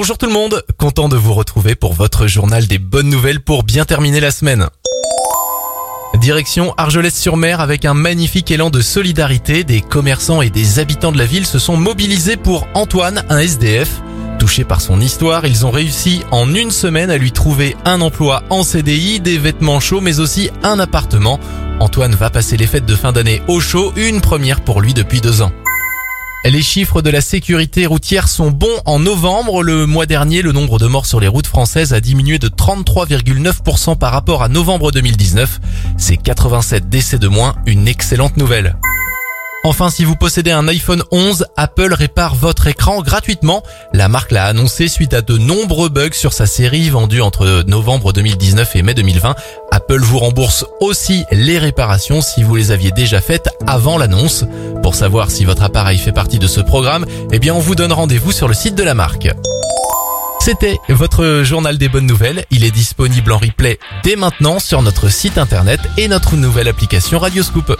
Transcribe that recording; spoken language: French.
Bonjour tout le monde, content de vous retrouver pour votre journal des bonnes nouvelles pour bien terminer la semaine. Direction Argelès-sur-Mer avec un magnifique élan de solidarité, des commerçants et des habitants de la ville se sont mobilisés pour Antoine, un SDF. Touché par son histoire, ils ont réussi en une semaine à lui trouver un emploi en CDI, des vêtements chauds mais aussi un appartement. Antoine va passer les fêtes de fin d'année au chaud, une première pour lui depuis deux ans. Les chiffres de la sécurité routière sont bons en novembre. Le mois dernier, le nombre de morts sur les routes françaises a diminué de 33,9% par rapport à novembre 2019. C'est 87 décès de moins, une excellente nouvelle. Enfin, si vous possédez un iPhone 11, Apple répare votre écran gratuitement. La marque l'a annoncé suite à de nombreux bugs sur sa série vendue entre novembre 2019 et mai 2020. Apple vous rembourse aussi les réparations si vous les aviez déjà faites avant l'annonce. Pour savoir si votre appareil fait partie de ce programme, eh on vous donne rendez-vous sur le site de la marque. C'était votre journal des bonnes nouvelles. Il est disponible en replay dès maintenant sur notre site internet et notre nouvelle application Radioscoop.